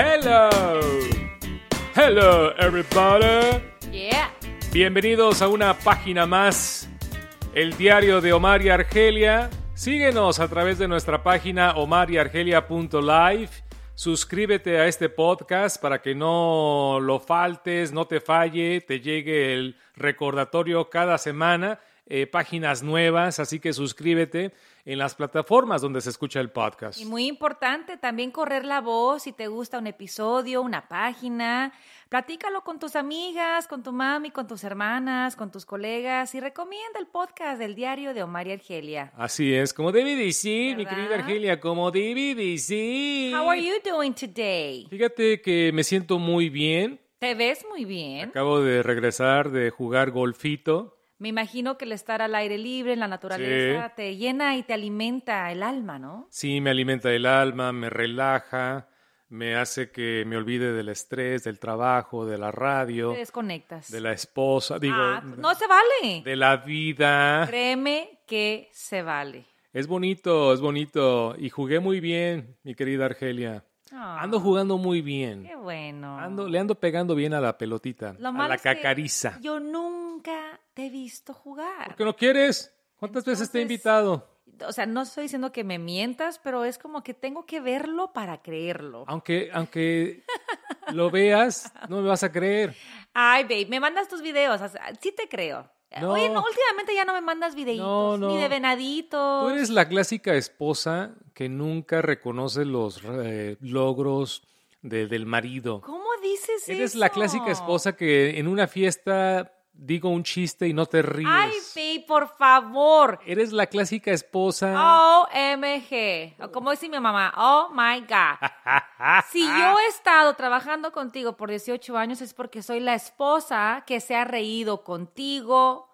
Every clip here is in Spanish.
Hello. Hello, everybody. Yeah. Bienvenidos a una página más, el diario de Omar y Argelia. Síguenos a través de nuestra página omaryargelia.live. Suscríbete a este podcast para que no lo faltes, no te falle, te llegue el recordatorio cada semana, eh, páginas nuevas, así que suscríbete en las plataformas donde se escucha el podcast. Y muy importante también correr la voz si te gusta un episodio, una página. Platícalo con tus amigas, con tu mami, con tus hermanas, con tus colegas y recomienda el podcast del diario de Omar y Argelia. Así es, como debe decir, mi querida Argelia, como debe decir. How are you doing today? Fíjate que me siento muy bien. Te ves muy bien. Acabo de regresar de jugar golfito. Me imagino que el estar al aire libre en la naturaleza te llena y te alimenta el alma, ¿no? Sí, me alimenta el alma, me relaja, me hace que me olvide del estrés, del trabajo, de la radio, Te desconectas. de la esposa, digo, Ah, no se vale. de la vida. Créeme que se vale. Es bonito, es bonito. Y jugué muy bien, mi querida Argelia. Ah, Ando jugando muy bien. Qué bueno. Ando, le ando pegando bien a la pelotita, Lo a la cacariza. Yo nunca te he visto jugar. ¿Por qué no quieres? ¿Cuántas veces te he invitado? O sea, no estoy diciendo que me mientas, pero es como que tengo que verlo para creerlo. Aunque, aunque lo veas, no me vas a creer. Ay, babe, me mandas tus videos. o sea, sí te creo. No. Oye, no, últimamente ya no me mandas videitos, No, no. ni de venaditos. Tú eres la clásica esposa que nunca reconoce los eh, logros de- del marido. ¿Cómo dices Eres eso? la clásica esposa que en una fiesta digo un chiste y no te ríes. Ay, babe, por favor. Eres la clásica esposa. OMG. O como dice mi mamá, oh my God. Si yo he estado trabajando contigo por 18 años es porque soy la esposa que se ha reído contigo.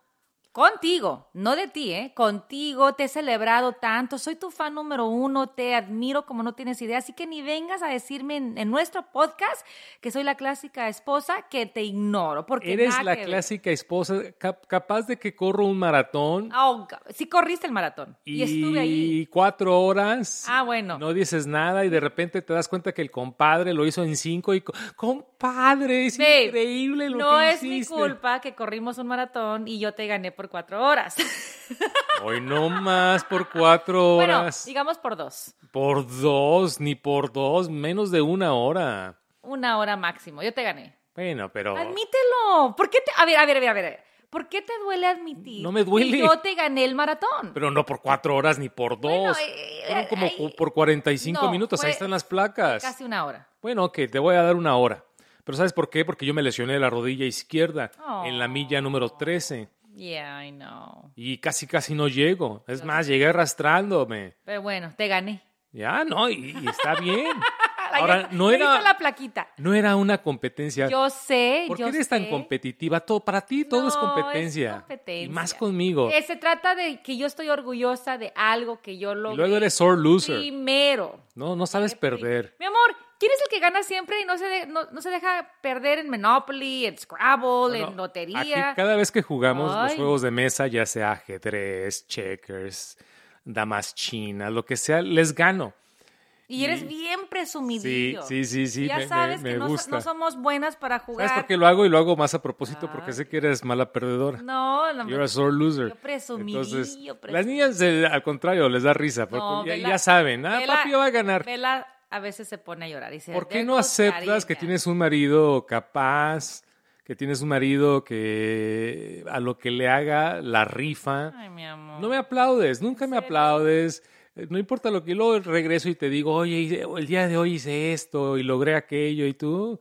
Contigo, no de ti, ¿eh? Contigo, te he celebrado tanto, soy tu fan número uno, te admiro como no tienes idea, así que ni vengas a decirme en, en nuestro podcast que soy la clásica esposa que te ignoro, porque Eres la ver. clásica esposa cap- capaz de que corro un maratón Oh, sí corriste el maratón y, estuve ahí. cuatro horas. Ah, bueno. No dices nada y de repente te das cuenta que el compadre lo hizo en cinco y co- compadre es Babe, increíble lo no que es mi culpa que corrimos un maratón y yo te gané por cuatro horas. Hoy no más por cuatro bueno, horas. digamos por dos. Por dos, ni por dos, menos de una hora. Una hora máximo. Yo te gané. Bueno, pero Admítelo. ¿Por qué te.? A ver, a ver, a ver, a ver. ¿Por qué te duele admitir? No me duele. que yo te gané el maratón. pero no por cuatro horas ni por dos. Bueno, eh, Fueron como eh, por 45 no, minutos. Ahí están las placas. Casi una hora. Bueno, ok, te voy a dar una hora. Pero ¿sabes por qué? Porque yo me lesioné la rodilla izquierda Oh. en la milla número 13 Yeah, I know. y casi casi no llego. Es más, llegué arrastrándome. Pero bueno, te gané. Ya, no, y, y está bien. Ahora, no era, la plaquita. no era una competencia. Yo sé, ¿Por qué yo eres tan competitiva? Todo, para ti todo es competencia. competencia. Y más conmigo. Eh, se trata de que yo estoy orgullosa de algo que yo y logré. luego eres sore loser. Primero. No, no sabes perder. Mi amor, ¿quién es el que gana siempre y no se, de- no, no se deja perder en Monopoly, en Scrabble, en lotería? Aquí cada vez que jugamos los juegos de mesa, ya sea ajedrez, checkers, damas chinas, lo que sea, les gano. Y eres bien presumidillo. Sí, sí, sí, sí, Ya me- sabes me que no, somos buenas para jugar. ¿Sabes por qué lo hago? Y lo hago más a propósito porque sé que eres mala perdedora. No, no. You're a sore loser. Yo presumidillo, Entonces, presumidillo. las niñas, eh, al contrario, les da risa. Porque No, ya, Vela- ya saben, ah, Vela- papi va a ganar. Vela a veces se pone a llorar y dice, ¿Por qué "There no aceptas que again". tienes un marido capaz, que tienes un marido que a lo que le haga la rifa? Ay, mi amor. No me aplaudes, nunca me aplaudes. Eh, No importa lo que luego regreso y te digo, oye, el día de hoy hice esto y logré aquello y tú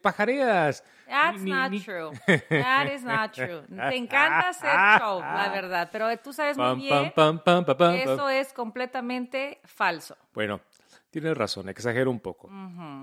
pajareas. That's Ni- not ni- true. That is not true. Te encanta hacer show, la verdad, pero tú sabes muy bien pam, pam, pam, eso es completamente falso. Bueno, tienes razón, exagero un poco.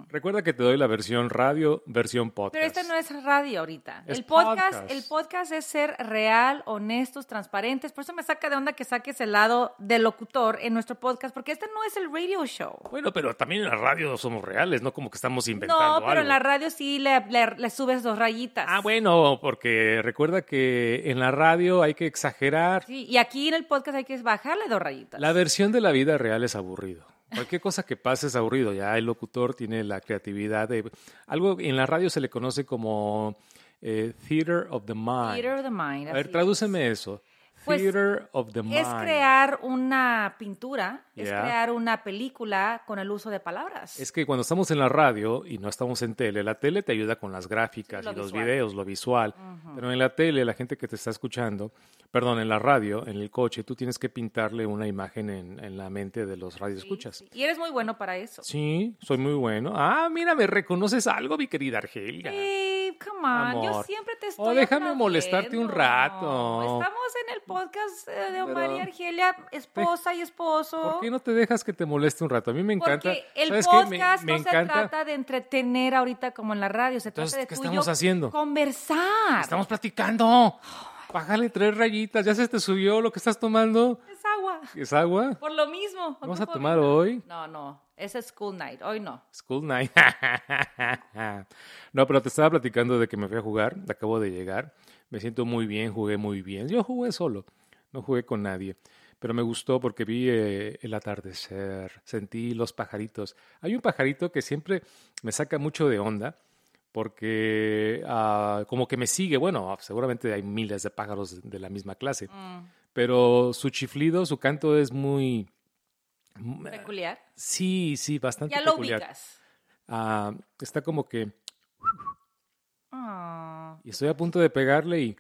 Recuerda que te doy la versión radio, versión podcast. Pero esta no es radio ahorita. Es el podcast, podcast. el podcast es ser real, honestos, transparentes. Por eso me saca de onda que saques el lado del locutor en nuestro podcast, porque este no es el radio show. Bueno, pero también en la radio somos reales, no como que estamos inventando No, pero algo. en la radio sí le, le- le subes dos rayitas. Ah, bueno, porque recuerda que en la radio hay que exagerar. Sí, y aquí en el podcast hay que bajarle dos rayitas. La versión de la vida real es aburrido. Cualquier cosa que pase es aburrido. Ya el locutor tiene la creatividad de... Algo en la radio se le conoce como eh, Theater of the Mind. Theater of the mind. A ver, tradúceme eso. Pues, Theater of the es. Mind. Es crear una pintura, es crear una película con el uso de palabras. Es que cuando estamos en la radio y no estamos en tele, la tele te ayuda con las gráficas Sí, lo y los videos, lo visual. Pero en la tele, la gente que te está escuchando, perdón, en la radio, en el coche, tú tienes que pintarle una imagen en, en la mente de los radioescuchas. Sí, Y eres muy bueno para eso. Sí, soy muy bueno. Ah, mira, me reconoces algo, mi querida Argelia. Babe, come on, yo siempre te Oh, estoy déjame aplaudiendo. molestarte un rato. Estamos en el podcast eh, de Omar y Argelia, esposa y esposo. ¿Por qué no te dejas que te moleste un rato? A mí me encanta. Porque el ¿Sabes qué? Me- podcast me no se trata de entretener ahorita como en la radio, se Entonces, trata de ¿qué estamos haciendo? conversar. Estamos platicando. Bájale tres rayitas. ¿Ya se te subió lo que estás tomando? Es agua. ¿Es agua? Por lo mismo. ¿Vamos a tomar vino. hoy? No, no. Ese es school night. Hoy no. School night. no, pero te estaba platicando de que me fui a jugar. Acabo de llegar. Me siento muy bien, jugué muy bien. Yo jugué solo, no jugué con nadie. Pero me gustó porque vi eh, el atardecer, sentí los pajaritos. Hay un pajarito que siempre me saca mucho de onda porque ah, como que me sigue. Bueno, seguramente hay miles de pájaros de la misma clase. Mm, Pero su chiflido, su canto es muy... peculiar. Sí, sí, bastante Ya lo peculiar. ubicas. Ah, está como que... Ah, Y estoy a punto de pegarle y...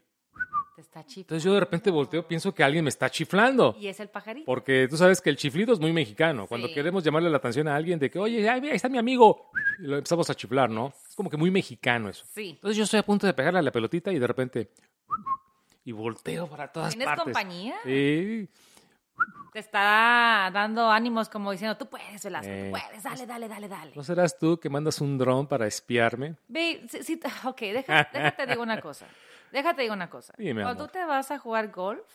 te está chiflando. Entonces yo de repente volteo, pienso que alguien me está chiflando. Y es el pajarito. Porque tú sabes que el chiflido es muy mexicano. Cuando queremos llamarle la atención a alguien de que, oye, ahí está mi amigo. Y lo empezamos a chiflar, ¿no? Es como que muy mexicano eso. Sí. Entonces yo estoy a punto de pegarle a la pelotita y de repente... Y volteo para todas ¿Tienes partes. compañía? Sí. Te está dando ánimos como diciendo, tú puedes, Velasco, Eh, tú puedes, dale, dale, dale, dale. ¿No serás tú que mandas un dron para espiarme? Ve, sí, sí, ok, deja- déjate digo una cosa. Déjate digo una cosa. Dime, Cuando amor. tú te vas a jugar golf,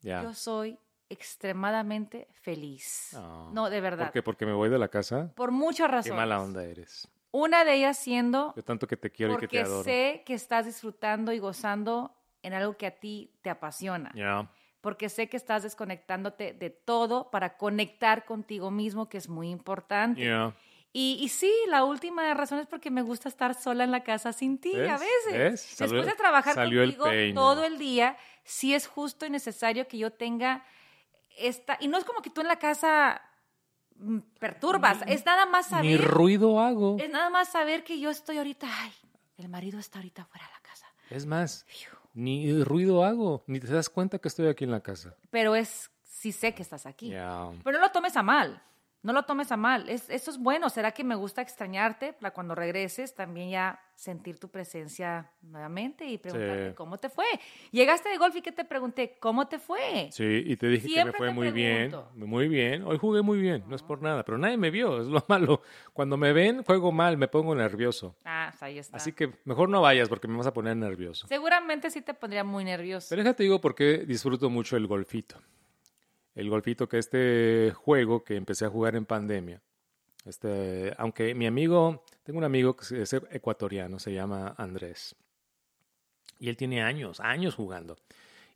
Ya. yo soy extremadamente feliz. Ah. No, de verdad. ¿Por qué? Porque me voy de la casa. Por muchas Qué razones. mala onda eres. Una de ellas siendo Yo tanto que te quiero y que te porque adoro. sé que estás disfrutando y gozando en algo que a ti te apasiona. Ya. Porque sé que estás desconectándote de todo para conectar contigo mismo, que es muy importante. Y, y sí, la última razón es porque me gusta estar sola en la casa sin ti ¿Ves? a veces. ¿Ves? Después Salió- de trabajar el contigo todo el día, sí es justo y necesario que yo tenga esta... Y no es como que tú en la casa mm, perturbas, es nada más Ni saber... ruido hago. Es nada más saber que yo estoy ahorita... Ay, el marido está ahorita fuera de la casa. Es más, ni ruido hago. Ni te das cuenta que estoy aquí en la casa. Pero es... Sí sé que estás aquí. Pero no lo tomes a mal. No lo tomes a mal. Es, eso es bueno. ¿Será que me gusta extrañarte para cuando regreses también ya sentir tu presencia nuevamente y preguntarte Sí. cómo te fue? Llegaste de golf y que te pregunté, ¿cómo te fue? Sí, y te dije que me fue muy pregunto. bien. Muy bien. Hoy jugué muy bien. No es por nada. Pero nadie me vio. Es lo malo. Cuando me ven, juego mal. Me pongo nervioso. Ah, pues ahí está. Así que mejor no vayas porque me vas a poner nervioso. Seguramente sí te pondría muy nervioso. Pero déjate digo por qué disfruto mucho el golfito. El golfito que este juego que empecé a jugar en pandemia. Este, aunque mi amigo, tengo un amigo que es ecuatoriano, se llama Andrés. Y él tiene años, años jugando.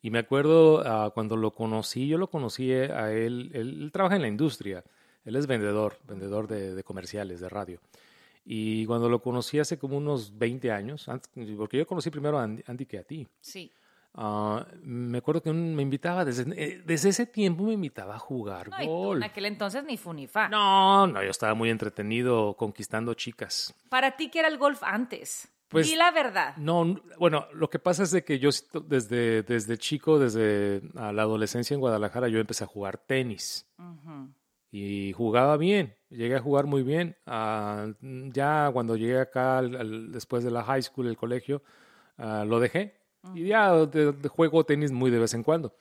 Y me acuerdo ah, cuando lo conocí, yo lo conocí a él, él, él trabaja en la industria, él es vendedor, vendedor de, comerciales, de radio. Y cuando lo conocí hace como unos 20 años, antes- porque yo conocí primero a Andy que a ti. Sí. Ah, me acuerdo que un- me invitaba, desde, eh, desde ese tiempo me invitaba a jugar No, en aquel entonces ni fu ni fa. No, no, yo estaba muy entretenido conquistando chicas. Para ti, ¿qué era el golf antes? Pues- Di la verdad. No, bueno, lo que pasa es de que yo desde, desde chico, desde a la adolescencia en Guadalajara, yo empecé a jugar tenis y jugaba bien, llegué a jugar muy bien. Ah, ya cuando llegué acá, al- al- después de la high school, el colegio, ah, lo dejé y ya juego tenis muy de vez en cuando.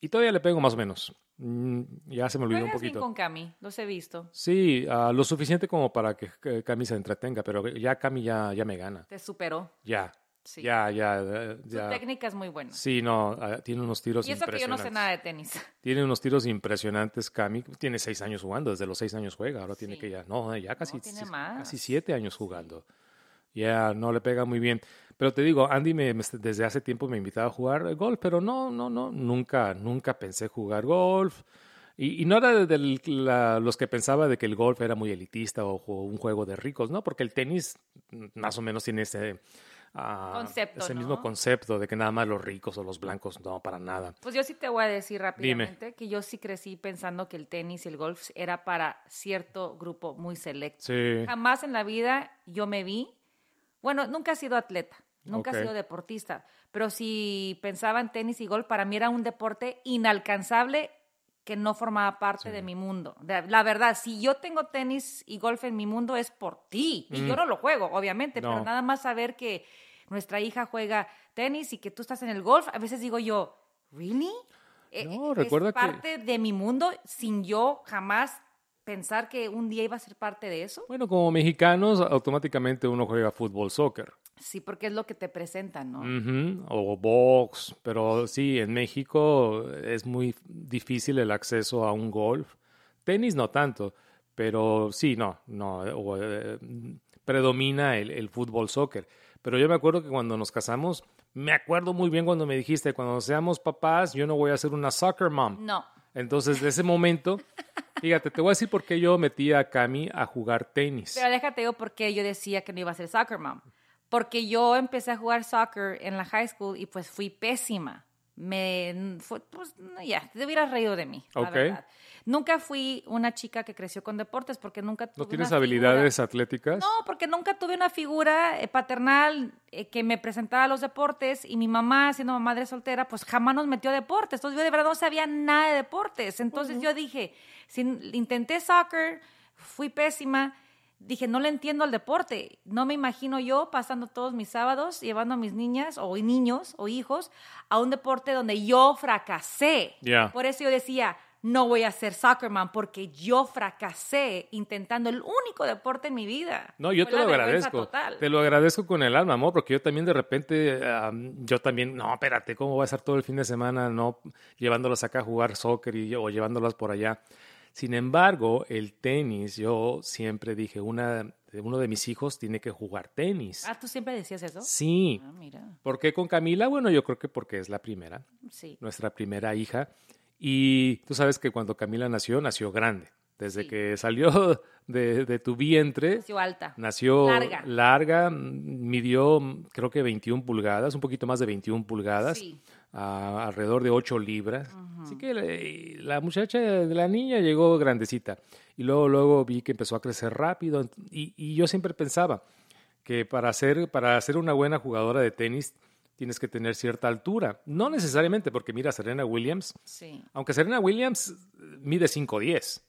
Y todavía le pego más o menos. Mm, ya se me olvidó un bien poquito. con Cami, los he visto. Sí, ah, lo suficiente como para que, que Cami se entretenga, pero ya Cami ya, ya me gana. Te superó. Ya, Sí. ya, ya, Su técnica es muy buena. Sí, no, ah, tiene unos tiros Y eso que yo no impresionantes. sé nada de tenis. Tiene unos tiros impresionantes, Cami. Tiene seis años jugando, desde los seis años juega. Ahora tiene que ya, no, ya casi, tiene más. casi siete años jugando. Ya, no le pega muy bien. Pero te digo, Andy me, me- desde hace tiempo me invitaba a jugar golf, pero no, no, no, nunca, nunca pensé jugar golf. Y, y no era de la- los que pensaba de que el golf era muy elitista o, un juego de ricos, ¿no? Porque el tenis más o menos tiene ese, ah, Concepto, ese ¿no? mismo concepto de que nada más los ricos o los blancos, no, para nada. Pues yo sí te voy a decir rápidamente que yo sí crecí pensando que el tenis y el golf era para cierto grupo muy selecto. Sí. Jamás en la vida yo me vi, bueno, nunca he sido atleta, nunca he sido deportista, pero si pensaba en tenis y golf, para mí era un deporte inalcanzable que no formaba parte de mi mundo. La verdad, si yo tengo tenis y golf en mi mundo es por ti. Y yo no lo juego, obviamente, Mm. No. pero nada más saber que nuestra hija juega tenis y que tú estás en el golf, a veces digo yo, ¿really? Eh, No, es recuerda que- parte de mi mundo sin yo jamás pensar que un día iba a ser parte de eso. Bueno, como mexicanos, automáticamente uno juega fútbol, soccer. Sí, porque es lo que te presentan, ¿no? O box, pero sí, en México es muy difícil el acceso a un golf. Tenis no tanto, pero sí, no, no, o, eh, predomina el, el fútbol, soccer. Pero yo me acuerdo que cuando nos casamos, me acuerdo muy bien cuando me dijiste, cuando seamos papás, yo no voy a ser una soccer mom. No. Entonces, de ese momento, fíjate, te voy a decir por qué yo metí a Cami a jugar tenis. Pero déjate yo por qué yo decía que no iba a ser soccer mom. Porque yo empecé a jugar soccer en la high school y pues fui pésima. Me fue, pues ya, te hubieras reído de mí, la Ok. verdad. Nunca fui una chica que creció con deportes porque nunca tuve ¿No tienes una habilidades figura- atléticas? No, porque nunca tuve una figura eh, paternal eh, que me presentara a los deportes y mi mamá, siendo madre soltera, pues jamás nos metió a deportes. Entonces yo de verdad no sabía nada de deportes. Entonces yo dije, si intenté soccer, fui pésima. Dije, no le entiendo al deporte. No me imagino yo pasando todos mis sábados llevando a mis niñas o niños o hijos a un deporte donde yo fracasé. Por eso yo decía, no voy a ser soccer mom porque yo fracasé intentando el único deporte en mi vida. No, yo Fue te lo agradezco. total. Te lo agradezco con el alma, amor, porque yo también de repente, am, yo también, no, espérate, ¿cómo voy a estar todo el fin de semana no llevándolas acá a jugar soccer y, o llevándolas por allá? Sin embargo, el tenis, yo siempre dije, una, uno de mis hijos tiene que jugar tenis. Ah, ¿tú siempre decías eso? Sí. Ah, mira. ¿Por qué con Camila? Bueno, yo creo que porque es la primera, Sí. nuestra primera hija. Y tú sabes que cuando Camila nació, nació grande. Desde Sí. que salió de, de tu vientre, Nació alta. Nació Larga. larga, midió creo que 21 pulgadas, un poquito más de 21 pulgadas, Sí. A- alrededor de 8 libras. Así que la, la muchacha de la niña llegó grandecita. Y luego, luego vi que empezó a crecer rápido. Y, y yo siempre pensaba que para ser, para ser una buena jugadora de tenis tienes que tener cierta altura. No necesariamente, porque mira, Serena Williams, Sí. aunque Serena Williams eh, mide 5'10",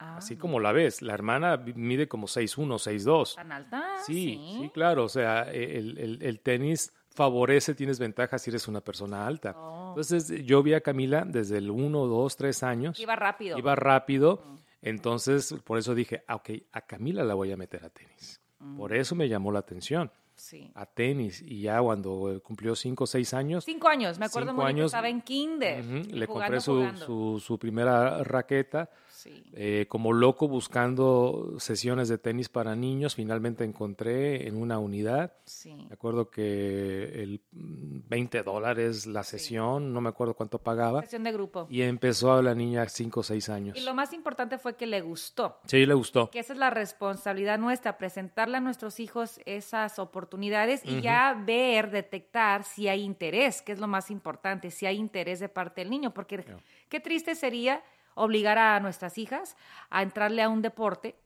Ah, así como la ves, la hermana mide como 6'1", 6'2". ¿Tan alta? Sí, sí, claro. O sea, el, el- el tenis favorece, tienes ventajas si eres una persona alta. Oh. Entonces, yo vi a Camila desde el 1, 2, 3 años. Iba rápido. Iba rápido. Entonces, por eso dije, ah, ok, a Camila la voy a meter a tenis. Por eso me llamó la atención. Sí. A tenis. Y ya cuando eh, cumplió 5 o 6 años, Cinco años. Me acuerdo muy bien estaba en kinder. le compré su, su primera raqueta. Sí. Eh, como loco buscando sesiones de tenis para niños, finalmente encontré en una unidad. Sí. Me acuerdo que el mm, 20 dólares la sesión, no me acuerdo cuánto pagaba. Sesión de grupo. Y empezó la niña 5 o 6 años. Y lo más importante fue que le gustó. Sí, le gustó. que esa es la responsabilidad nuestra, presentarle a nuestros hijos esas oportunidades y ya ver, detectar si hay interés, que es lo más importante, si hay interés de parte del niño, porque qué triste sería obligar a nuestras hijas a entrarle a un deporte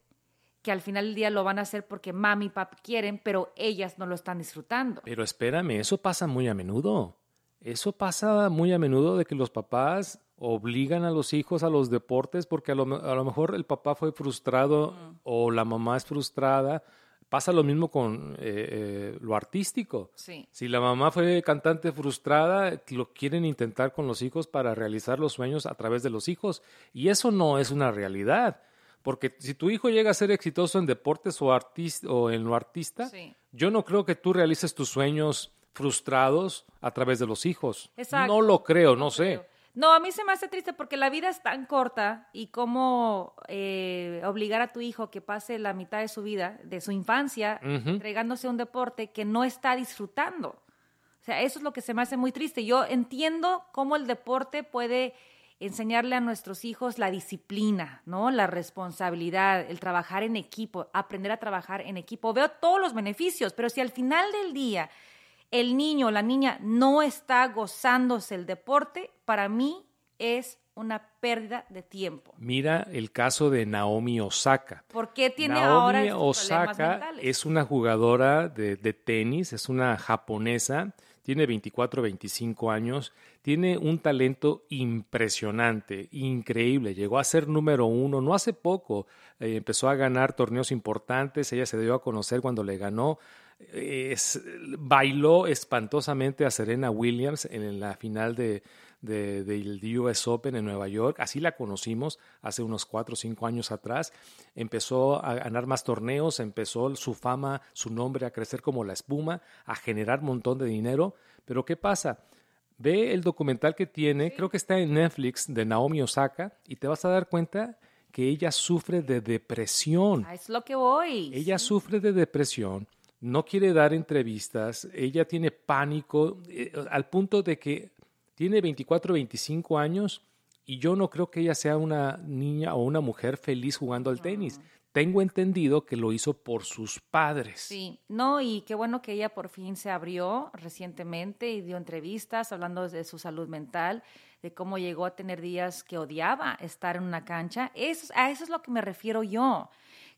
que al final del día lo van a hacer porque mami y papi quieren, pero ellas no lo están disfrutando. Pero espérame, eso pasa muy a menudo. Eso pasa muy a menudo de que los papás obligan a los hijos a los deportes porque a lo, a lo mejor el papá fue frustrado o la mamá es frustrada. Pasa lo mismo con eh, eh, lo artístico. Sí. Si la mamá fue cantante frustrada, lo quieren intentar con los hijos para realizar los sueños a través de los hijos. Y eso no es una realidad. Porque si tu hijo llega a ser exitoso en deportes o, o en lo artista, Sí. yo no creo que tú realices tus sueños frustrados a través de los hijos. Exacto. No lo creo, no sé. No, a mí se me hace triste porque la vida es tan corta y cómo eh, obligar a tu hijo que pase la mitad de su vida, de su infancia, entregándose a un deporte que no está disfrutando. O sea, eso es lo que se me hace muy triste. Yo entiendo cómo el deporte puede enseñarle a nuestros hijos la disciplina, ¿no? La responsabilidad, el trabajar en equipo, aprender a trabajar en equipo. Veo todos los beneficios, pero si al final del día el niño o la niña no está gozándose el deporte, para mí es una pérdida de tiempo. Mira el caso de Naomi Osaka. ¿Por qué tiene Naomi ahora estos Osaka es una jugadora de, de tenis, es una japonesa, tiene 24, 25 años, tiene un talento impresionante, increíble, llegó a ser número uno, no hace poco, eh, empezó a ganar torneos importantes, ella se dio a conocer cuando le ganó, es- bailó espantosamente a Serena Williams en la final de, de- del US Open en Nueva York. Así la conocimos hace unos cuatro o cinco años atrás. Empezó a ganar más torneos, empezó su fama, su nombre a crecer como la espuma, a generar un montón de dinero. Pero ¿qué pasa? Ve el documental que tiene, creo que está en Netflix, de Naomi Osaka, y te vas a dar cuenta que ella sufre de depresión. Ah, es lo que voy. Ella sufre de depresión, no quiere dar entrevistas, ella tiene pánico eh, al punto de que tiene 24, 25 años y yo no creo que ella sea una niña o una mujer feliz jugando al tenis. Tengo entendido que lo hizo por sus padres. Sí, no, y qué bueno que ella por fin se abrió recientemente y dio entrevistas hablando de su salud mental, de cómo llegó a tener días que odiaba estar en una cancha. Eso, a eso es lo que me refiero yo,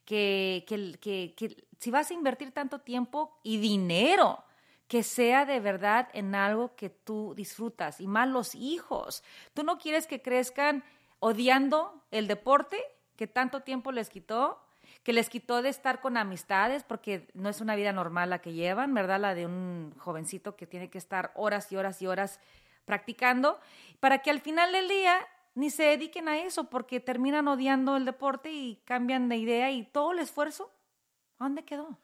que, que, que, que si vas a invertir tanto tiempo y dinero, que sea de verdad en algo que tú disfrutas, y más los hijos. Tú no quieres que crezcan odiando el deporte que tanto tiempo les quitó, que les quitó de estar con amistades, porque no es una vida normal la que llevan, ¿verdad? La de un jovencito que tiene que estar horas y horas y horas practicando, para que al final del día ni se dediquen a eso, porque terminan odiando el deporte y cambian de idea y todo el esfuerzo, ¿a dónde quedó?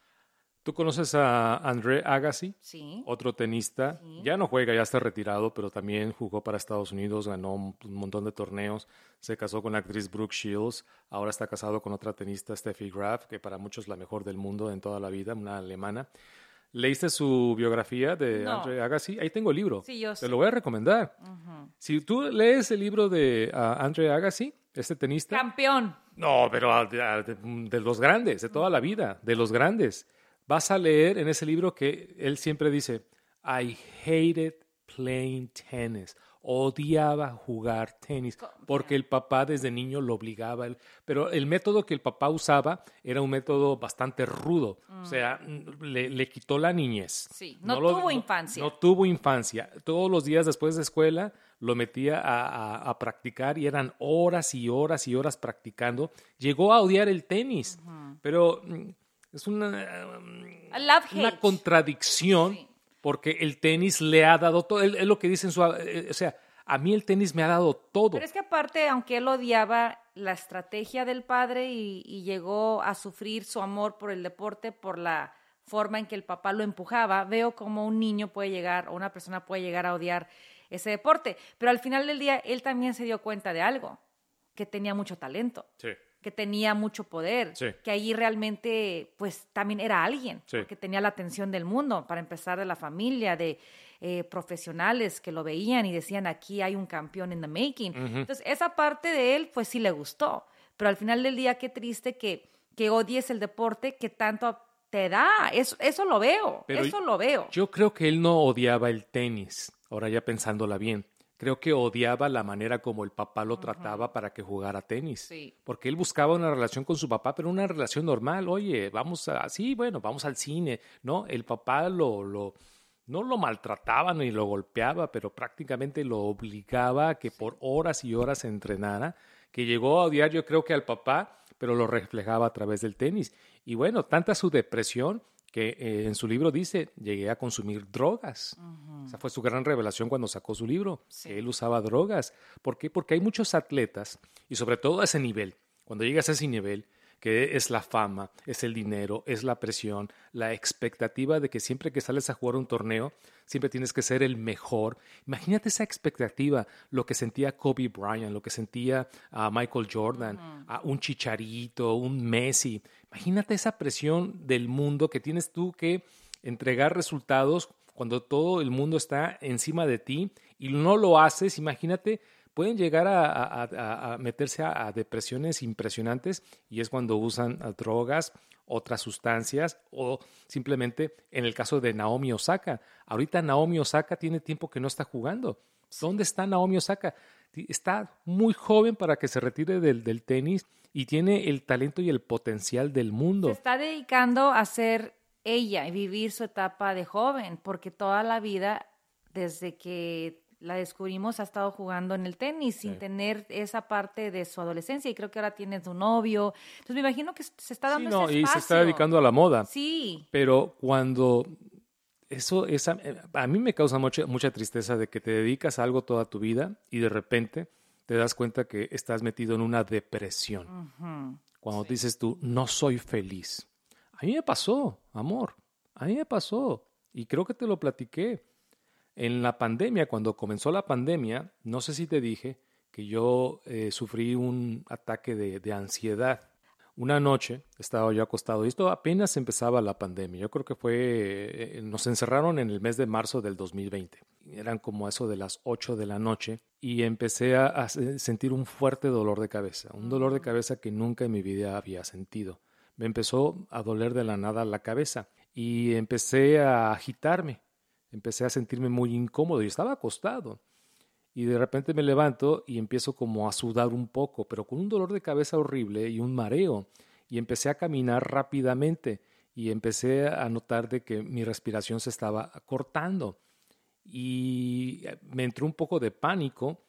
¿Tú conoces a André Agassi? Sí. Otro tenista, Sí. ya no juega, ya está retirado, pero también jugó para Estados Unidos, ganó un un montón de torneos, se casó con la actriz Brooke Shields, ahora está casado con otra tenista, Steffi Graf, que para muchos es la mejor del mundo en toda la vida, una alemana. ¿Leíste su biografía de No. André Agassi? Ahí tengo el libro. Sí, yo Te sé. lo voy a recomendar. Si tú lees el libro de ah, André Agassi, este tenista, Campeón. no, pero ah, de, de- de los grandes, de toda la vida, de los grandes. Vas a leer en ese libro que él siempre dice, I hated playing tennis. Odiaba jugar tenis porque el papá desde niño lo obligaba. Pero el método que el papá usaba era un método bastante rudo. O sea, le, le quitó la niñez. Sí, no tuvo infancia. No tuvo infancia. Todos los días después de escuela lo metía a, a- a practicar y eran horas y horas y horas practicando. Llegó a odiar el tenis, pero mm, es una, mm, love una contradicción Sí. Porque el tenis le ha dado todo. Es lo que dice en su... eh, o sea, a mí el tenis me ha dado todo. Pero es que aparte, aunque él odiaba la estrategia del padre y, y llegó a sufrir su amor por el deporte, por la forma en que el papá lo empujaba, veo como un niño puede llegar o una persona puede llegar a odiar ese deporte. Pero al final del día, él también se dio cuenta de algo, que tenía mucho talento, Sí. Que tenía mucho poder, Sí. que ahí realmente, pues también era alguien, Sí. que tenía la atención del mundo, para empezar de la familia, de eh, profesionales que lo veían y decían, aquí hay un campeón in the making. Entonces, esa parte de él, pues sí le gustó, pero al final del día, qué triste que, que odies el deporte que tanto te da, eso, eso lo veo, Pero eso lo veo. Yo creo que él no odiaba el tenis, ahora ya pensándola bien. Creo que odiaba la manera como el papá lo trataba para que jugara tenis. Sí. Porque él buscaba una relación con su papá, pero una relación normal. Oye, vamos a, sí, bueno, vamos al cine. No, el papá lo, lo, no lo maltrataba ni lo golpeaba, pero prácticamente lo obligaba a que por horas y horas entrenara, que llegó a odiar yo creo que al papá, pero lo reflejaba a través del tenis. Y bueno, tanta su depresión que eh, en su libro dice, llegué a consumir drogas. Esa fue su gran revelación cuando sacó su libro, que él usaba drogas. ¿Por qué? Porque hay muchos atletas, y sobre todo a ese nivel, cuando llegas a ese nivel, que es la fama, es el dinero, es la presión, la expectativa de que siempre que sales a jugar un torneo, siempre tienes que ser el mejor. Imagínate esa expectativa, lo que sentía Kobe Bryant, lo que sentía a Michael Jordan, a un Chicharito, un Messi. Imagínate esa presión del mundo que tienes tú que entregar resultados cuando todo el mundo está encima de ti y no lo haces, imagínate pueden llegar a, meterse a, depresiones impresionantes y es cuando usan drogas, otras sustancias o simplemente en el caso de Naomi Osaka. Ahorita Naomi Osaka tiene tiempo que no está jugando. ¿Dónde está Naomi Osaka? Está muy joven para que se retire del, del tenis y tiene el talento y el potencial del mundo. Se está dedicando a ser ella y vivir su etapa de joven, porque toda la vida, desde que la descubrimos, ha estado jugando en el tenis sin tener esa parte de su adolescencia y creo que ahora tiene su novio. Entonces me imagino que se está dando sí, no, y se está dedicando a la moda. Sí. Pero cuando eso es a, a mí me causa mucha, mucha tristeza de que te dedicas a algo toda tu vida y de repente te das cuenta que estás metido en una depresión. Cuando dices tú, no soy feliz. A mí me pasó, amor, a mí me pasó. Y creo que te lo platiqué. En la pandemia, cuando comenzó la pandemia, no sé si te dije que yo eh, sufrí un ataque de ansiedad. Una noche estaba yo acostado y esto apenas empezaba la pandemia. Yo creo que fue, eh, nos encerraron en el mes de marzo del 2020. Eran como eso de las 8 de la noche y empecé a, sentir un fuerte dolor de cabeza, un dolor de cabeza que nunca en mi vida había sentido. Me empezó a doler de la nada la cabeza y empecé a agitarme, empecé a sentirme muy incómodo y estaba acostado y de repente me levanto y empiezo como a sudar un poco, pero con un dolor de cabeza horrible y un mareo. Y empecé a caminar rápidamente y empecé a notar de que mi respiración se estaba cortando. Y me entró un poco de pánico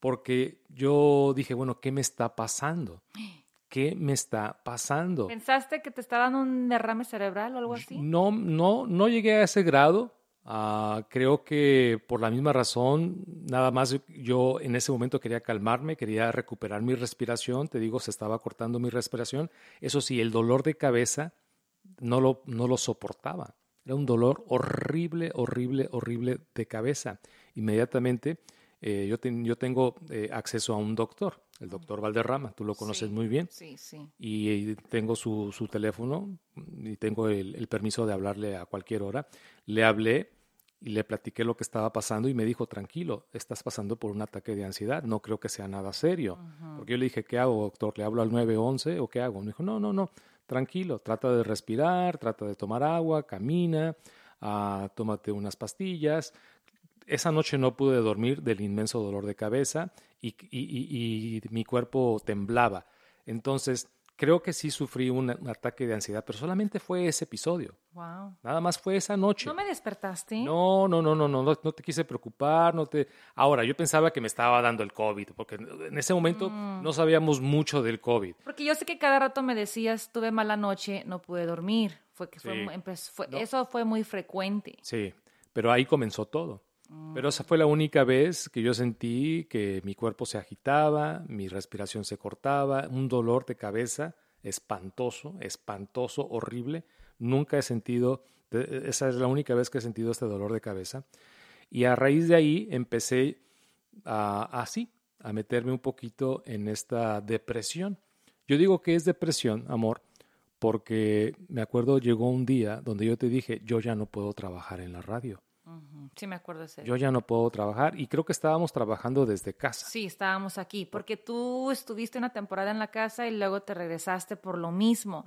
porque yo dije, bueno, ¿qué me está pasando? ¿Qué me está pasando? ¿Pensaste que te estaba dando un derrame cerebral o algo así? No, no, no llegué a ese grado Ah, creo que por la misma razón, nada más yo en ese momento quería calmarme, quería recuperar mi respiración, te digo, se estaba cortando mi respiración. Eso sí, el dolor de cabeza no lo, no lo soportaba. Era un dolor horrible, horrible, horrible de cabeza. Inmediatamente eh, yo, yo, tengo eh, acceso a un doctor, el doctor Valderrama, tú lo conoces muy bien. Sí, sí. Y, tengo su, su, teléfono y tengo el, el, permiso de hablarle a cualquier hora. Le hablé y le platiqué lo que estaba pasando y me dijo, tranquilo, estás pasando por un ataque de ansiedad, no creo que sea nada serio. Porque yo le dije, ¿qué hago, doctor? ¿Le hablo al 911 o qué hago? Me dijo, no, no, no, tranquilo, trata de respirar, trata de tomar agua, camina, ah, tómate unas pastillas. Esa noche no pude dormir del inmenso dolor de cabeza y, y mi cuerpo temblaba. Entonces, creo que sí sufrí un, ataque de ansiedad, pero solamente fue ese episodio. Wow. Nada más fue esa noche. ¿No me despertaste? No, no, no, no, no, no, te quise preocupar, no te... Ahora, yo pensaba que me estaba dando el COVID, porque en ese momento mm. no sabíamos mucho del COVID. Porque yo sé que cada rato me decías, tuve mala noche, no pude dormir. Fue que fue, Eso fue muy frecuente. Sí, pero ahí comenzó todo. Pero esa fue la única vez que yo sentí que mi cuerpo se agitaba, mi respiración se cortaba, un dolor de cabeza espantoso, espantoso, horrible. Nunca he sentido, esa es la única vez que he sentido este dolor de cabeza. Y a raíz de ahí empecé así, a meterme un poquito en esta depresión. Yo digo que es depresión, amor, porque me acuerdo llegó un día donde yo te dije, yo ya no puedo trabajar en la radio. Sí, me acuerdo eso. Yo ya no puedo trabajar y creo que estábamos trabajando desde casa. Sí, estábamos aquí, porque tú estuviste una temporada en la casa y luego te regresaste por lo mismo.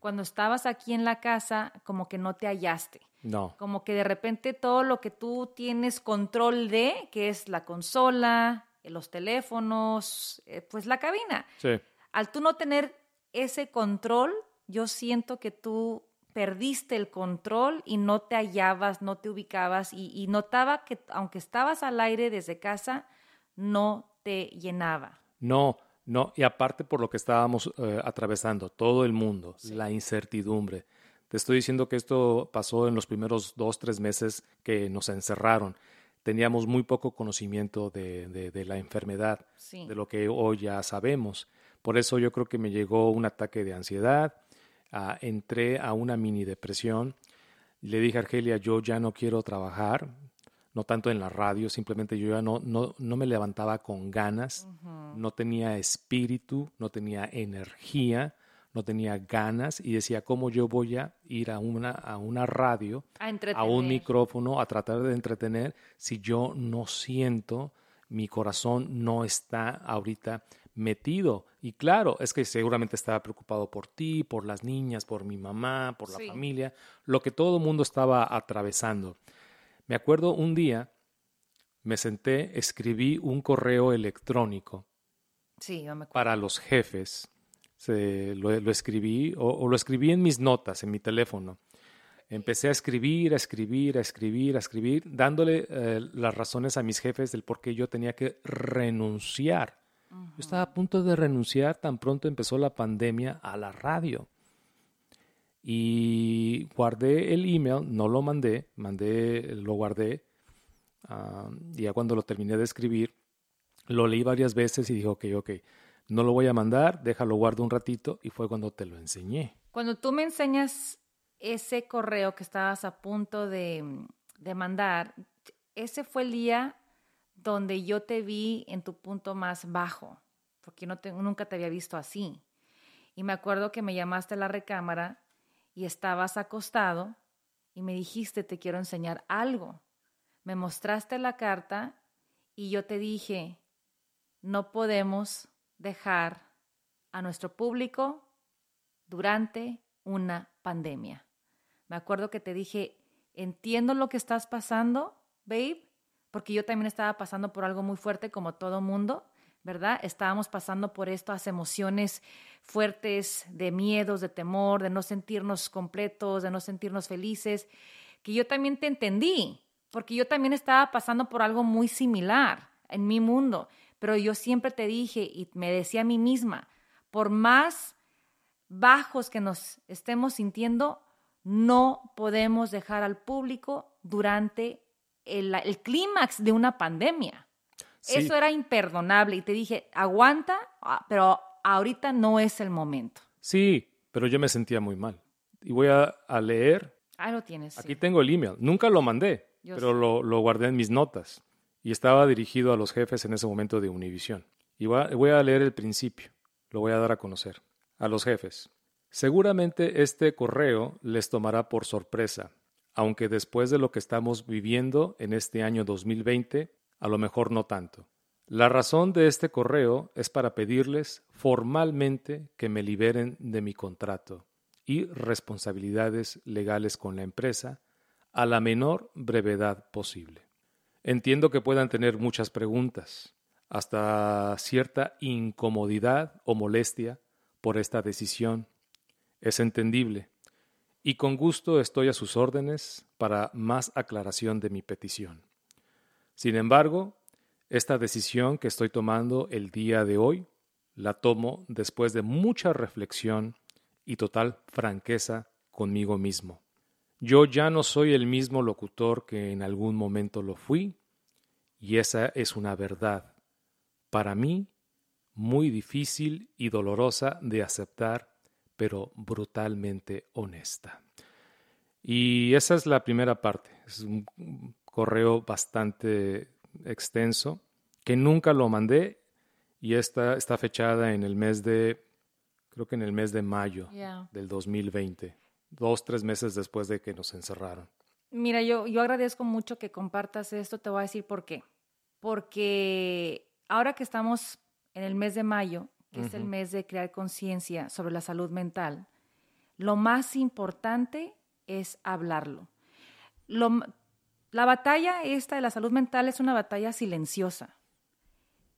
Cuando estabas aquí en la casa, como que no te hallaste. No. Como que de repente todo lo que tú tienes control de, que es la consola, los teléfonos, eh, pues la cabina. Sí. Al tú no tener ese control, yo siento que tú perdiste el control y no te hallabas, no te ubicabas y, notaba que aunque estabas al aire desde casa, no te llenaba. No, no, y aparte por lo que estábamos eh, atravesando, todo el mundo, la incertidumbre. Te estoy diciendo que esto pasó en los primeros dos, tres meses que nos encerraron. Teníamos muy poco conocimiento de, de, la enfermedad, de lo que hoy ya sabemos. Por eso yo creo que me llegó un ataque de ansiedad, entré a una mini depresión. Le dije a Argelia, yo ya no quiero trabajar, no tanto en la radio, simplemente yo ya no, no, no me levantaba con ganas, no tenía espíritu, no tenía energía, no tenía ganas y decía, ¿cómo yo voy a ir a una, a una radio, a, a un micrófono, a tratar de entretener si yo no siento mi corazón no está ahorita metido. Y claro, es que seguramente estaba preocupado por ti, por las niñas, por mi mamá, por la familia, lo que todo el mundo estaba atravesando. Me acuerdo un día, me senté, escribí un correo electrónico para los jefes. lo, escribí o, lo escribí en mis notas, en mi teléfono. Empecé a escribir, a escribir, a escribir, a escribir, dándole eh, las razones a mis jefes del por qué yo tenía que renunciar. Yo estaba a punto de renunciar tan pronto empezó la pandemia a la radio. Y guardé el email, no lo mandé, mandé, lo guardé. Uh, ya cuando lo terminé de escribir, lo leí varias veces y dije, ok, ok, no lo voy a mandar, déjalo guardo un ratito y fue cuando te lo enseñé. Cuando tú me enseñas ese correo que estabas a punto de, de mandar, ese fue el día donde yo te vi en tu punto más bajo, porque no nunca te había visto así. Y me acuerdo que me llamaste a la recámara y estabas acostado y me dijiste, te quiero enseñar algo. Me mostraste la carta y yo te dije, no podemos dejar a nuestro público durante una pandemia. Me acuerdo que te dije, entiendo lo que estás pasando, babe, porque yo también estaba pasando por algo muy fuerte como todo mundo, ¿verdad? Estábamos pasando por estas emociones fuertes de miedos, de temor, de no sentirnos completos, de no sentirnos felices, que yo también te entendí, porque yo también estaba pasando por algo muy similar en mi mundo. Pero yo siempre te dije y me decía a mí misma, por más bajos que nos estemos sintiendo, no podemos dejar al público durante el, clímax de una pandemia. Eso era imperdonable y te dije, aguanta, ah, pero ahorita no es el momento. Sí, pero yo me sentía muy mal. Y voy a, leer. Ah, lo tienes. Aquí tengo el email. Nunca lo mandé, pero lo, lo, guardé en mis notas y estaba dirigido a los jefes en ese momento de Univisión. Y voy a leer el principio, lo voy a dar a conocer. A los jefes. Seguramente este correo les tomará por sorpresa, aunque después de lo que estamos viviendo en este año 2020, a lo mejor no tanto. La razón de este correo es para pedirles formalmente que me liberen de mi contrato y responsabilidades legales con la empresa a la menor brevedad posible. Entiendo que puedan tener muchas preguntas, hasta cierta incomodidad o molestia por esta decisión. Es entendible, y con gusto estoy a sus órdenes para más aclaración de mi petición. Sin embargo, esta decisión que estoy tomando el día de hoy la tomo después de mucha reflexión y total franqueza conmigo mismo. Yo ya no soy el mismo locutor que en algún momento lo fui, y esa es una verdad, para mí, muy difícil y dolorosa de aceptar, pero brutalmente honesta. Y esa es la primera parte. Es un correo bastante extenso que nunca lo mandé y esta está fechada en el mes de, creo que en el mes de mayo del 2020 dos, tres meses después de que nos encerraron. Mira, yo, yo agradezco mucho que compartas esto, te voy a decir por qué. Porque ahora que estamos en el mes de mayo, que es el mes de crear conciencia sobre la salud mental, lo más importante es hablarlo. la batalla esta de la salud mental es una batalla silenciosa.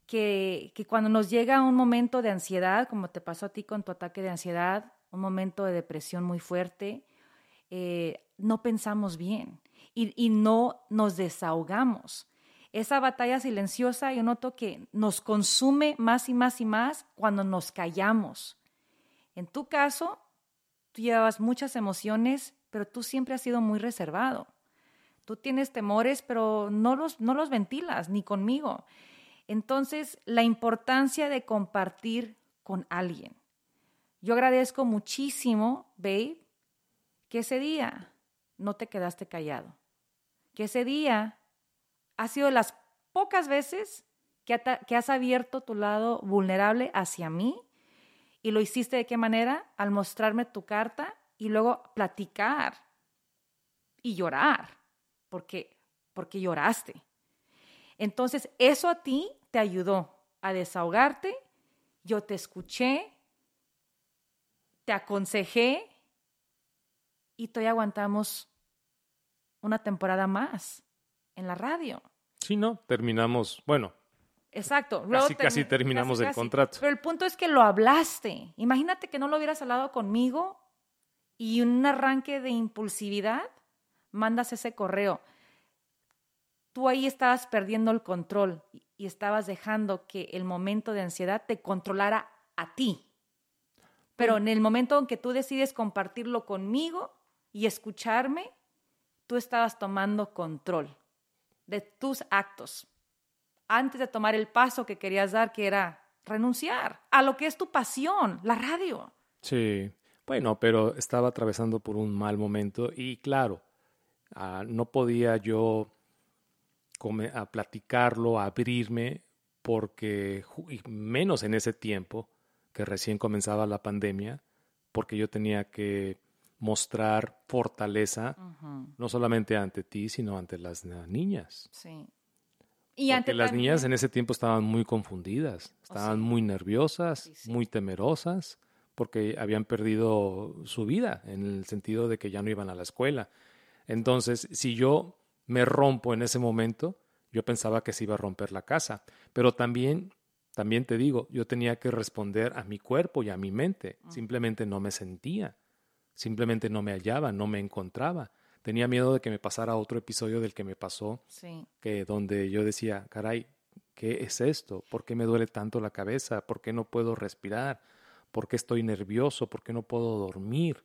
Que, que, cuando nos llega un momento de ansiedad, como te pasó a ti con tu ataque de ansiedad, un momento de depresión muy fuerte, eh, no pensamos bien y, no nos desahogamos. Esa batalla silenciosa yo noto que nos consume más y más y más cuando nos callamos. En tu caso, tú llevas muchas emociones, pero tú siempre has sido muy reservado. Tú tienes temores, pero no los, no los ventilas, ni conmigo. Entonces, la importancia de compartir con alguien. Yo agradezco muchísimo, babe, que ese día no te quedaste callado. Que ese día ha sido de las pocas veces que, has abierto tu lado vulnerable hacia mí y lo hiciste de qué manera? Al mostrarme tu carta y luego platicar y llorar, porque, porque lloraste. Entonces, eso a ti te ayudó a desahogarte, yo te escuché, te aconsejé y todavía aguantamos una temporada más en la radio. Sí, no, terminamos, bueno, Exacto. Casi, Luego casi termi- terminamos el casi. contrato. Pero el punto es que lo hablaste. Imagínate que no lo hubieras hablado conmigo y en un arranque de impulsividad mandas ese correo. Tú ahí estabas perdiendo el control y- y estabas dejando que el momento de ansiedad te controlara a ti. Pero en el momento en que tú decides compartirlo conmigo y escucharme, tú estabas tomando control de tus actos antes de tomar el paso que querías dar, que era renunciar a lo que es tu pasión, la radio. Sí, bueno, pero estaba atravesando por un mal momento y claro, ah, no podía yo a platicarlo, a abrirme, porque menos en ese tiempo que recién comenzaba la pandemia, porque yo tenía que mostrar fortaleza no solamente ante ti, sino ante las niñas. Sí. Y Porque ante las también- niñas en ese tiempo estaban muy confundidas, estaban sí. muy nerviosas, Sí, sí. muy temerosas, porque habían perdido su vida en el sentido de que ya no iban a la escuela. Entonces, si yo me rompo en ese momento, yo pensaba que se iba a romper la casa, pero también, también te digo, yo tenía que responder a mi cuerpo y a mi mente. Simplemente no me sentía, simplemente no me hallaba, no me encontraba. Tenía miedo de que me pasara otro episodio del que me pasó Sí, que donde yo decía, caray, ¿qué es esto? ¿Por qué me duele tanto la cabeza? ¿Por qué no puedo respirar? ¿Por qué estoy nervioso? ¿Por qué no puedo dormir?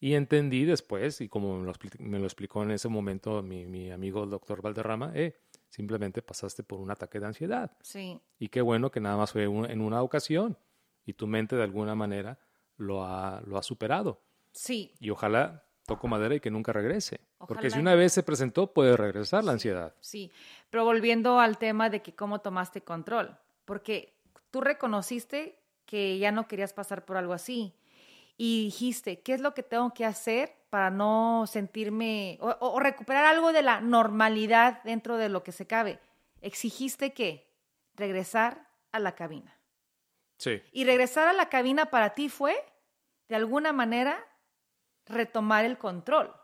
Y entendí después, y como me lo, me lo explicó en ese momento mi, mi amigo el doctor Valderrama, eh, simplemente pasaste por un ataque de ansiedad. sí, Y qué bueno que nada más fue un- en una ocasión y tu mente de alguna manera lo ha, lo ha superado. Sí. Y ojalá toco madera y que nunca regrese. Porque si una vez se presentó, puede regresar la ansiedad. Sí, pero volviendo al tema de que cómo tomaste control, porque tú reconociste que ya no querías pasar por algo así y dijiste, ¿qué es lo que tengo que hacer para no sentirme o, o- o recuperar algo de la normalidad dentro de lo que se cabe? Exigiste que regresar a la cabina. Sí. Y regresar a la cabina para ti fue, de alguna manera, retomar el control,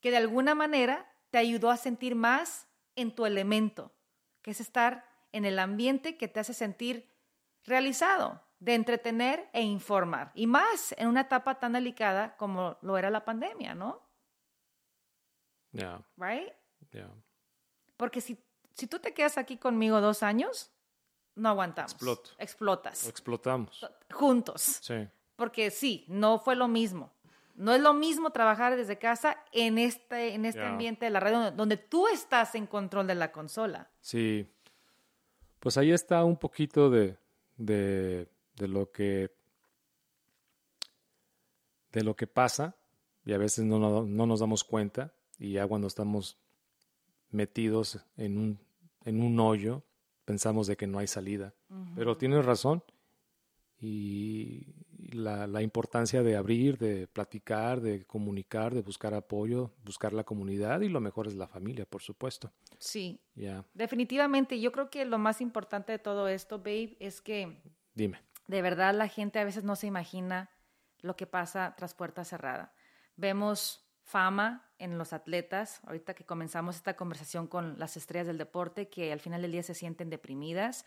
que de alguna manera te ayudó a sentir más en tu elemento, que es estar en el ambiente que te hace sentir realizado, de entretener e informar, y más en una etapa tan delicada como lo era la pandemia, ¿no? Ya, Right? ya. Porque si, si tú te quedas aquí conmigo dos años, no aguantamos. Explotas. Explotamos. Juntos. Sí. Porque sí, no fue lo mismo. No es lo mismo trabajar desde casa en este, en este ambiente de la radio donde, tú estás en control de la consola. Sí. Pues ahí está un poquito de, de, de lo que de lo que pasa y a veces no, no, no nos damos cuenta y ya cuando estamos metidos en un, en un hoyo pensamos de que no hay salida. Pero tienes razón y la, la importancia de abrir, de platicar, de comunicar, de buscar apoyo, buscar la comunidad y lo mejor es la familia, por supuesto. Sí, Ya, definitivamente. Yo creo que lo más importante de todo esto, babe, es que dime. de verdad la gente a veces no se imagina lo que pasa tras puerta cerrada. Vemos fama en los atletas, ahorita que comenzamos esta conversación con las estrellas del deporte, que al final del día se sienten deprimidas,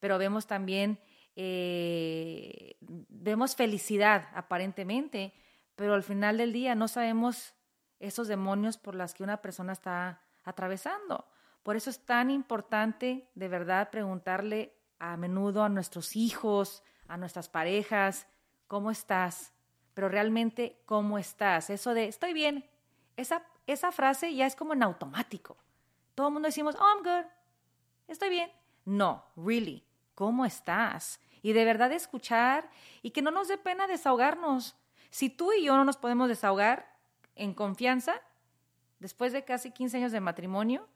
pero vemos también, eh, vemos felicidad aparentemente, pero al final del día no sabemos esos demonios por las que una persona está atravesando. Por eso es tan importante de verdad preguntarle a menudo a nuestros hijos, a nuestras parejas, ¿cómo estás? Pero realmente, ¿cómo estás? Eso de, estoy bien, esa, esa frase ya es como en automático. Todo el mundo decimos, oh, I'm good, estoy bien. No, really, ¿cómo estás? Y de verdad escuchar y que no nos dé pena desahogarnos. Si tú y yo no nos podemos desahogar en confianza, después de casi 15 años de matrimonio,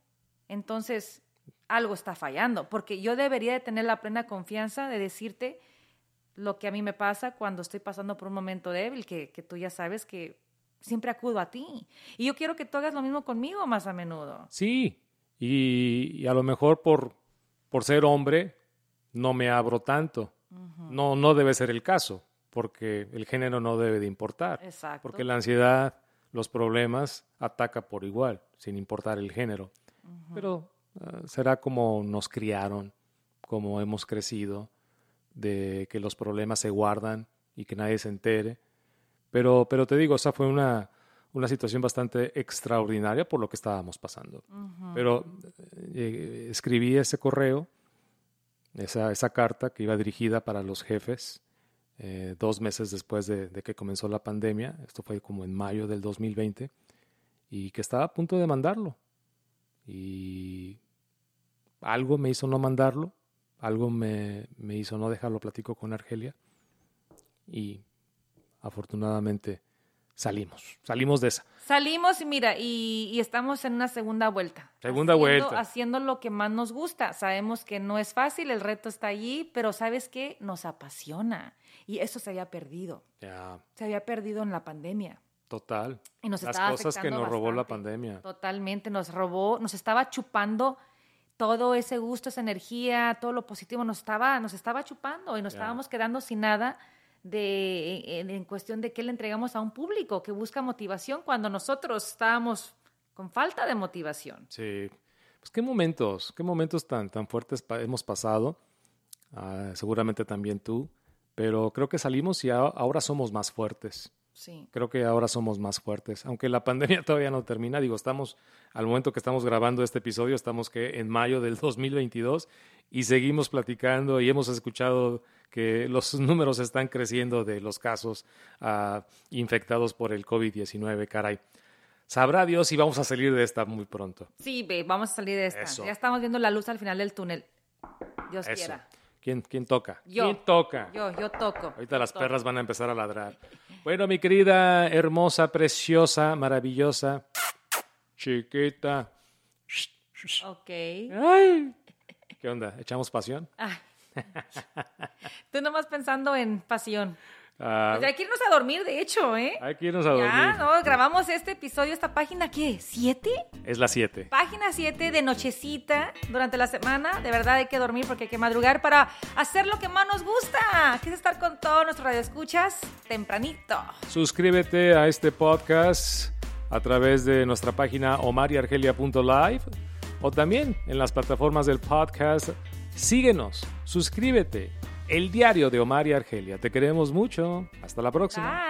entonces algo está fallando, porque yo debería de tener la plena confianza de decirte lo que a mí me pasa cuando estoy pasando por un momento débil, que, que tú ya sabes que siempre acudo a ti. Y yo quiero que tú hagas lo mismo conmigo más a menudo. Sí, Y, y a lo mejor por, por ser hombre no me abro tanto. No, no debe ser el caso, porque el género no debe de importar. Exacto. Porque la ansiedad, los problemas, ataca por igual, sin importar el género. Pero ah, será como nos criaron, como hemos crecido, de que los problemas se guardan y que nadie se entere. Pero, pero te digo, esa fue una, una situación bastante extraordinaria por lo que estábamos pasando. Pero eh, escribí ese correo, esa, esa carta que iba dirigida para los jefes eh, dos meses después de, de que comenzó la pandemia, esto fue como en mayo del 2020, y que estaba a punto de mandarlo. Y algo me hizo no mandarlo, algo me, me hizo no dejarlo platico con Argelia, y afortunadamente salimos, salimos de esa. Salimos y mira, y, y estamos en una segunda vuelta. Segunda Haciendo- vuelta. Haciendo lo que más nos gusta. Sabemos que no es fácil, el reto está allí, pero ¿sabes qué? Nos apasiona. Y eso se había perdido. Ya, Se había perdido en la pandemia. total. Y nos Las cosas que nos robó la pandemia. Totalmente, nos robó, nos estaba chupando todo ese gusto, esa energía, todo lo positivo, nos estaba, nos estaba chupando y nos estábamos quedando sin nada de, en, cuestión de qué le entregamos a un público que busca motivación cuando nosotros estábamos con falta de motivación. Sí. Pues qué momentos, qué momentos tan, tan fuertes hemos pasado. Ah, seguramente también tú. Pero creo que salimos y ahora somos más fuertes. Sí. Creo que ahora somos más fuertes. Aunque la pandemia todavía no termina. Digo, estamos, al momento que estamos grabando este episodio, estamos que en mayo del 2022 y seguimos platicando y hemos escuchado que los números están creciendo de los casos ah, infectados por el COVID-19, caray. Sabrá Dios si vamos a salir de esta muy pronto. Sí, vamos a salir de esta. Eso. Ya estamos viendo la luz al final del túnel. Dios Eso. quiera. ¿Quién, quién toca? Yo. ¿Quién toca? Yo, yo toco. Ahorita yo las toco. perras van a empezar a ladrar. Bueno, mi querida, hermosa, preciosa, maravillosa, chiquita. Ok. Ay. ¿Qué onda? ¿Echamos pasión? Ay. Tú nomás pensando en pasión. Ah, Pues hay que irnos a dormir, de hecho, ¿eh? hay que irnos a dormir. Ya, ¿no? Grabamos este episodio, esta página, ¿qué? ¿Siete? Es las 7. Página 7 de nochecita durante la semana. De verdad hay que dormir porque hay que madrugar para hacer lo que más nos gusta, que es estar con todos nuestros radioescuchas tempranito. Suscríbete a este podcast a través de nuestra página omariargelia.live o también en las plataformas del podcast. Síguenos, suscríbete. El diario de Omar y Argelia. Te queremos mucho. Hasta la próxima.